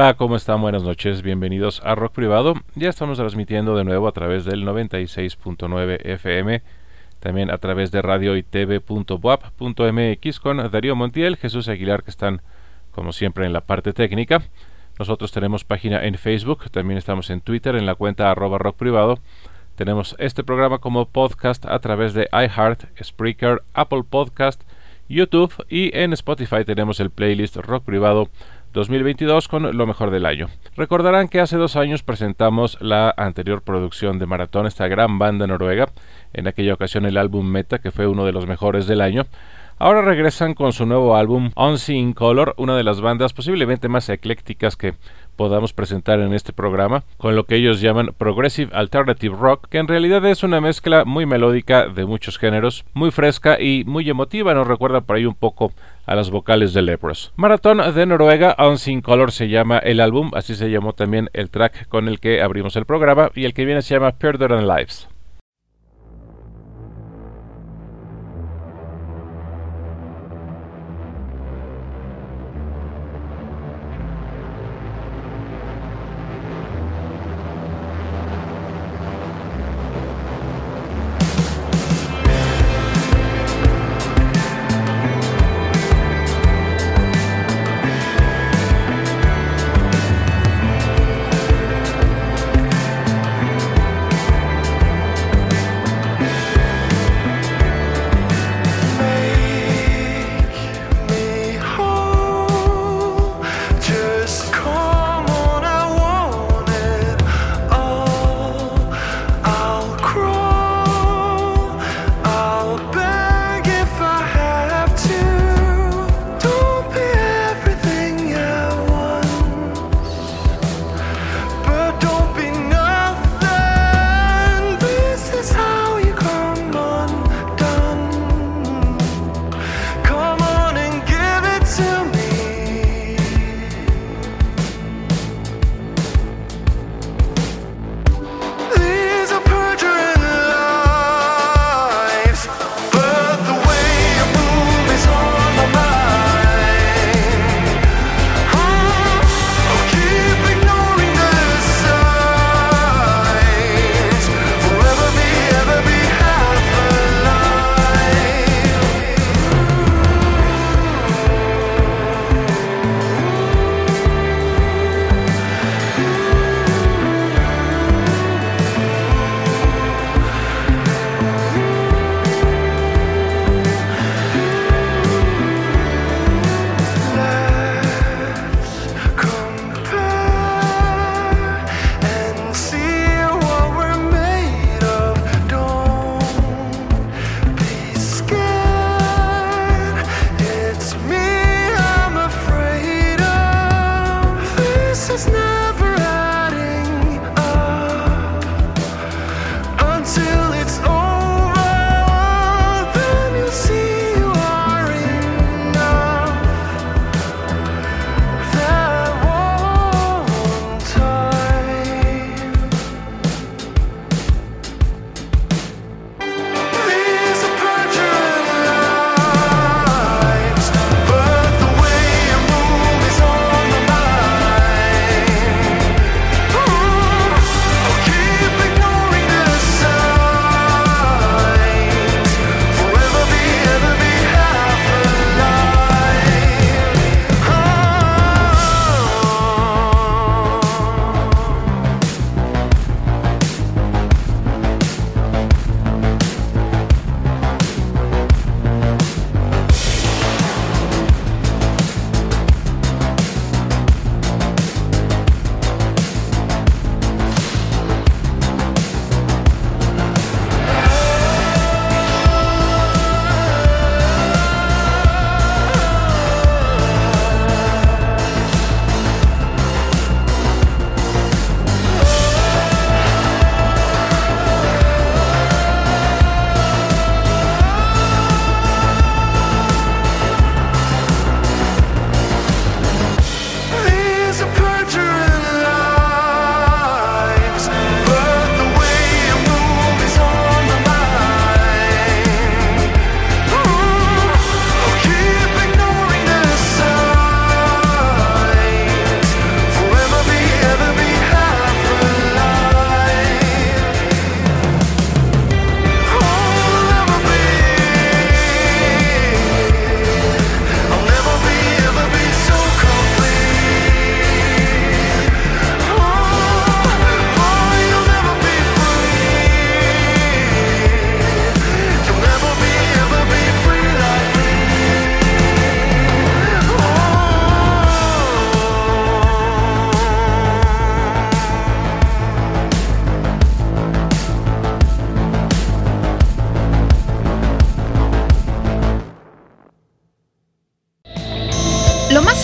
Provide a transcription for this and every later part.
Hola, ¿cómo están? Buenas noches, bienvenidos a Rock Privado. Ya estamos transmitiendo de nuevo a través del 96.9 FM, también a través de radio y tv.wap.mx con Darío Montiel, Jesús Aguilar, que están como siempre en la parte técnica. Nosotros tenemos página en Facebook, también estamos en Twitter en la cuenta arroba rock privado. Tenemos este programa como podcast a través de iHeart, Spreaker, Apple Podcast, YouTube y en Spotify tenemos el playlist Rock Privado 2022 con lo mejor del año. Recordarán que hace dos años presentamos la anterior producción de Maratón, esta gran banda noruega, en aquella ocasión el álbum Meta, que fue uno de los mejores del año. Ahora regresan con su nuevo álbum Unseen Color, una de las bandas posiblemente más eclécticas que podamos presentar en este programa, con lo que ellos llaman Progressive Alternative Rock, que en realidad es una mezcla muy melódica de muchos géneros, muy fresca y muy emotiva, nos recuerda por ahí un poco a las vocales de Lepros. Maratón de Noruega, Unseen Color se llama el álbum, así se llamó también el track con el que abrimos el programa, y el que viene se llama Perdure Lives.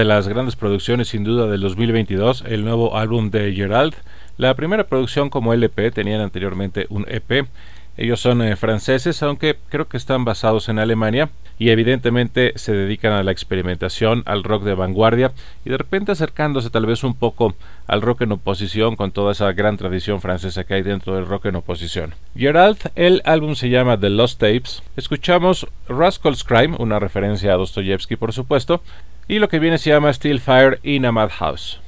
De las grandes producciones sin duda del 2022, el nuevo álbum de Gerald. La primera producción como LP tenían anteriormente un EP. Ellos son eh, franceses, aunque creo que están basados en Alemania y evidentemente se dedican a la experimentación, al rock de vanguardia y de repente acercándose tal vez un poco al rock en oposición con toda esa gran tradición francesa que hay dentro del rock en oposición. Gerald, el álbum se llama The Lost Tapes. Escuchamos Rascal's Crime, una referencia a Dostoyevsky por supuesto, y lo que viene se llama Still Fire in a Madhouse.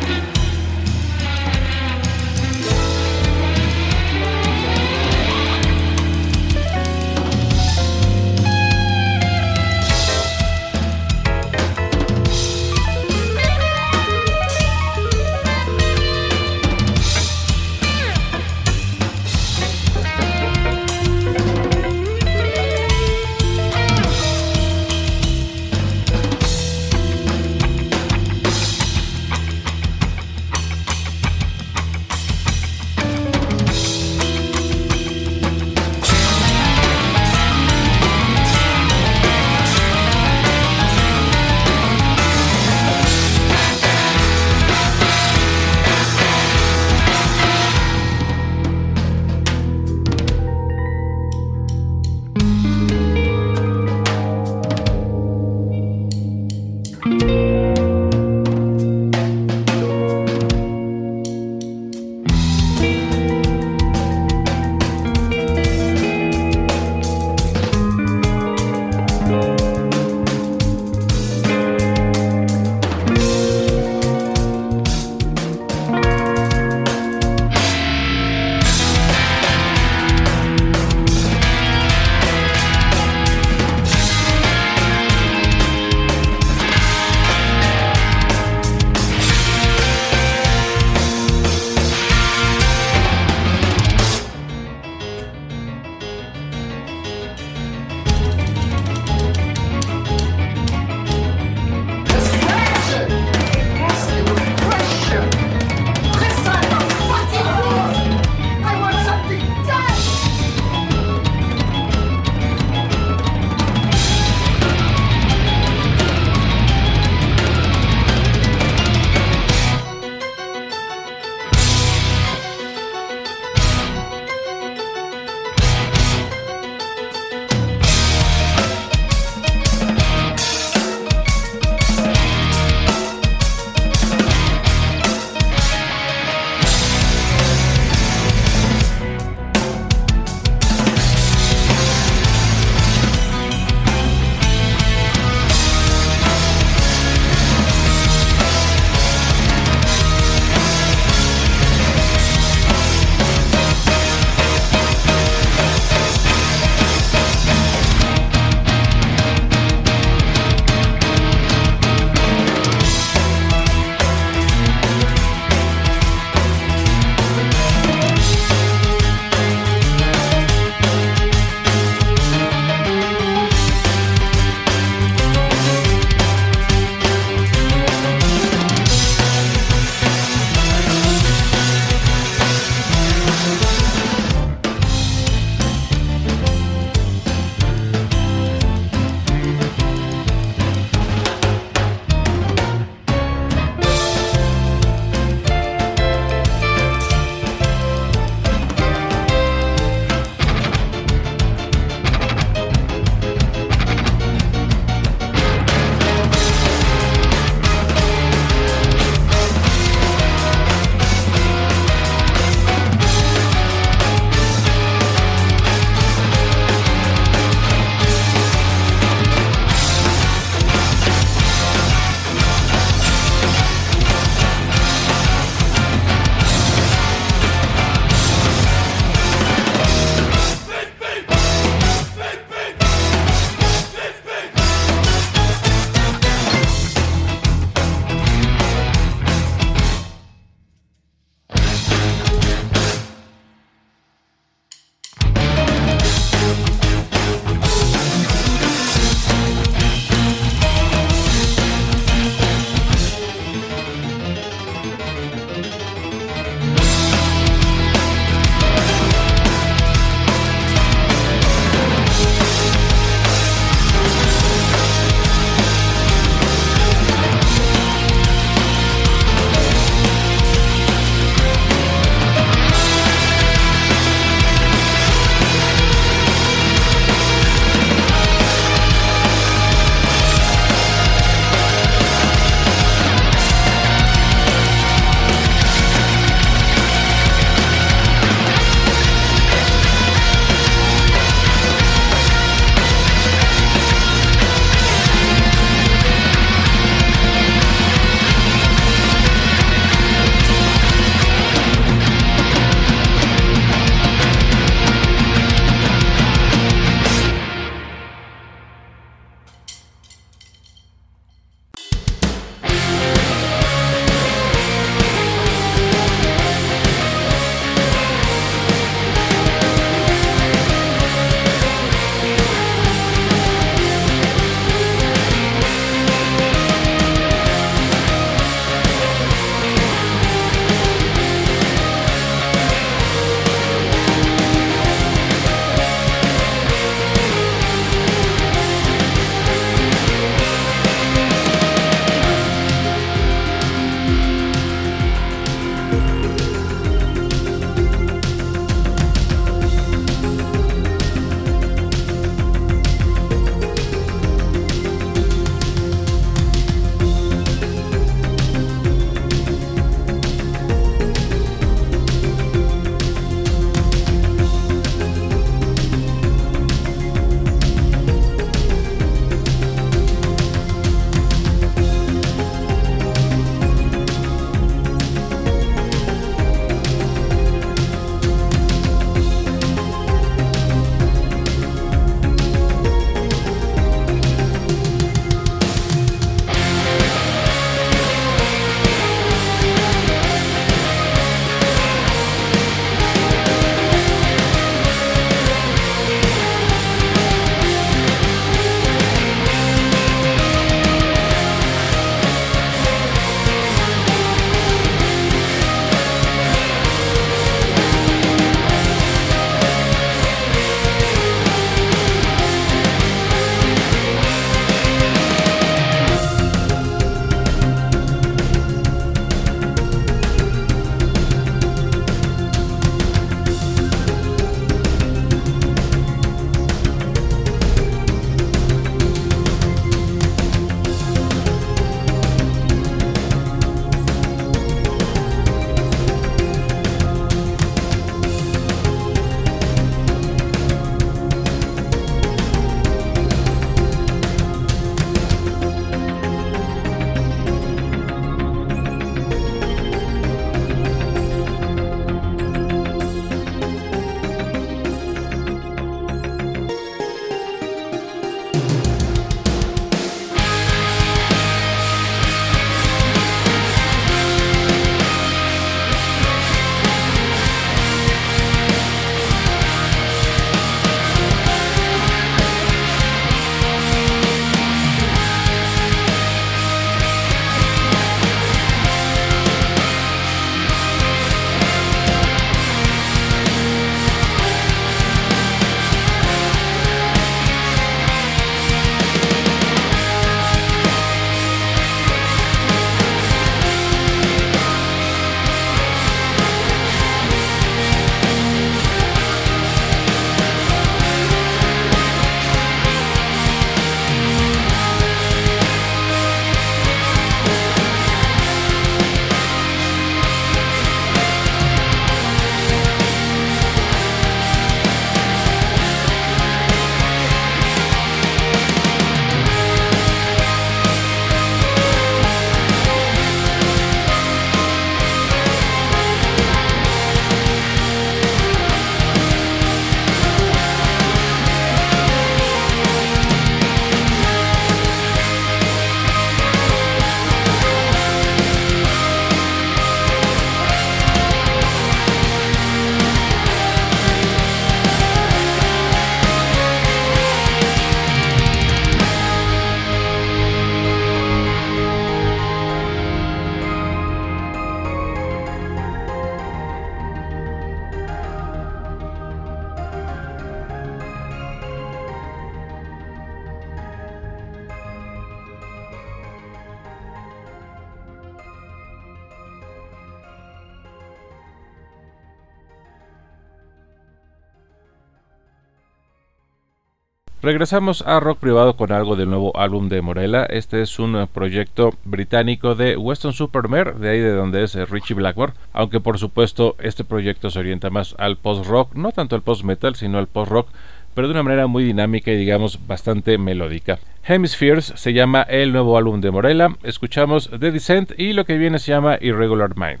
Regresamos a rock privado con algo del nuevo álbum de Morella. Este es un proyecto británico de Weston Supermare, de ahí de donde es Richie Blackmore. Aunque por supuesto este proyecto se orienta más al post-rock, no tanto al post-metal, sino al post-rock, pero de una manera muy dinámica y digamos bastante melódica. Hemispheres se llama el nuevo álbum de Morella. Escuchamos The Descent y lo que viene se llama Irregular Mind.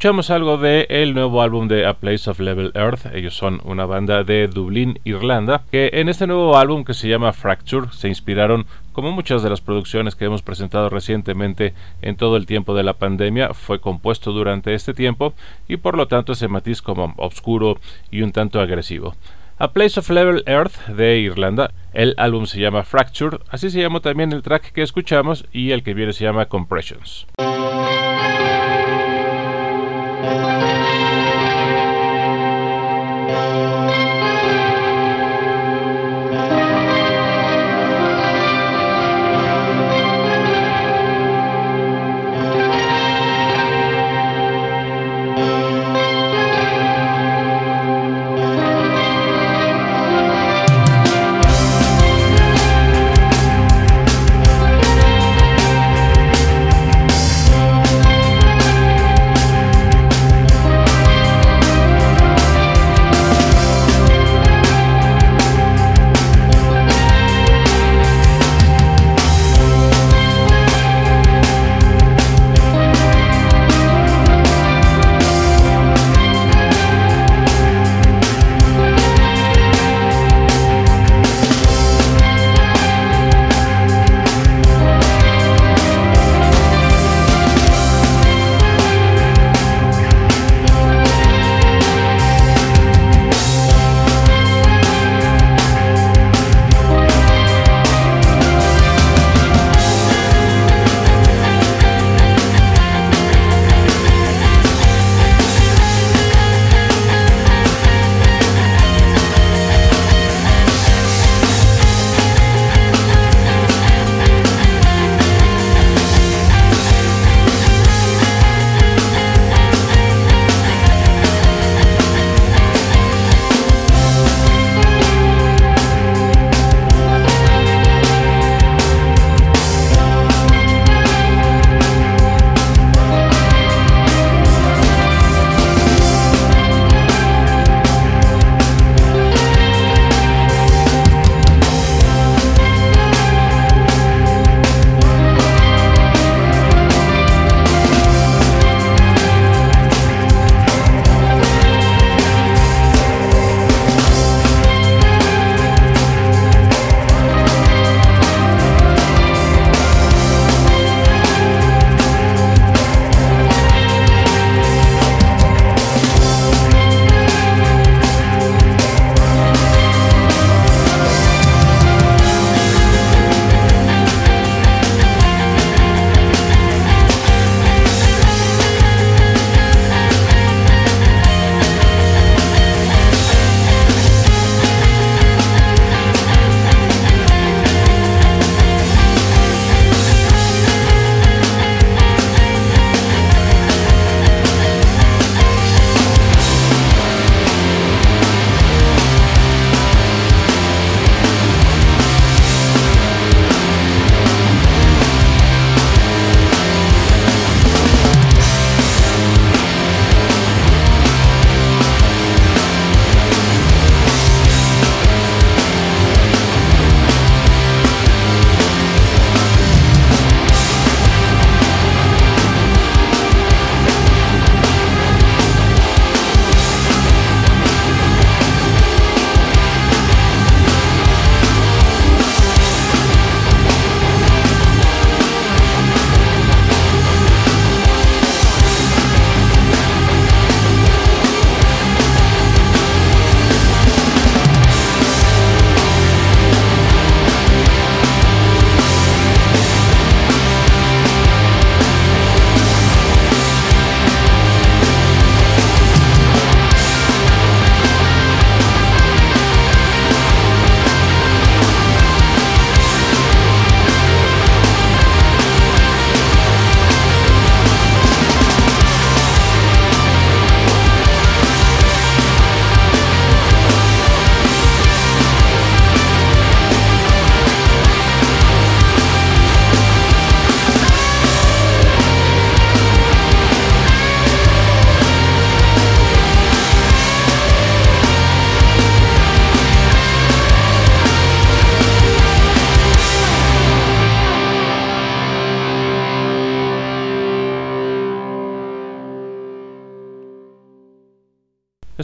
Escuchamos algo de el nuevo álbum de A Place of Level Earth. Ellos son una banda de Dublín, Irlanda, que en este nuevo álbum que se llama Fracture se inspiraron, como muchas de las producciones que hemos presentado recientemente en todo el tiempo de la pandemia, fue compuesto durante este tiempo y por lo tanto ese matiz como oscuro y un tanto agresivo. A Place of Level Earth de Irlanda. El álbum se llama Fracture, así se llama también el track que escuchamos y el que viene se llama Compressions.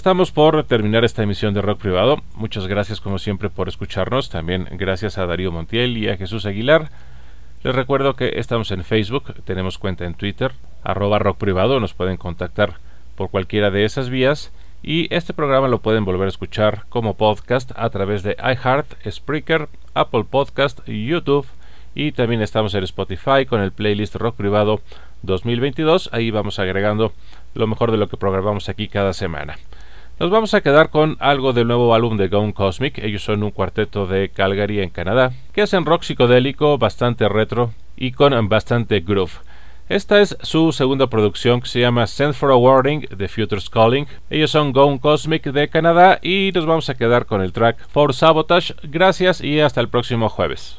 Estamos por terminar esta emisión de Rock Privado. Muchas gracias como siempre por escucharnos. También gracias a Darío Montiel y a Jesús Aguilar. Les recuerdo que estamos en Facebook, tenemos cuenta en Twitter, arroba rock privado, nos pueden contactar por cualquiera de esas vías y este programa lo pueden volver a escuchar como podcast a través de iHeart, Spreaker, Apple Podcast, YouTube y también estamos en Spotify con el playlist Rock Privado 2022. Ahí vamos agregando lo mejor de lo que programamos aquí cada semana. Nos vamos a quedar con algo del nuevo álbum de Gone Cosmic. Ellos son un cuarteto de Calgary en Canadá que hacen rock psicodélico bastante retro y con bastante groove. Esta es su segunda producción que se llama Send for a Warning The Future's Calling. Ellos son Gone Cosmic de Canadá y nos vamos a quedar con el track For Sabotage. Gracias y hasta el próximo jueves.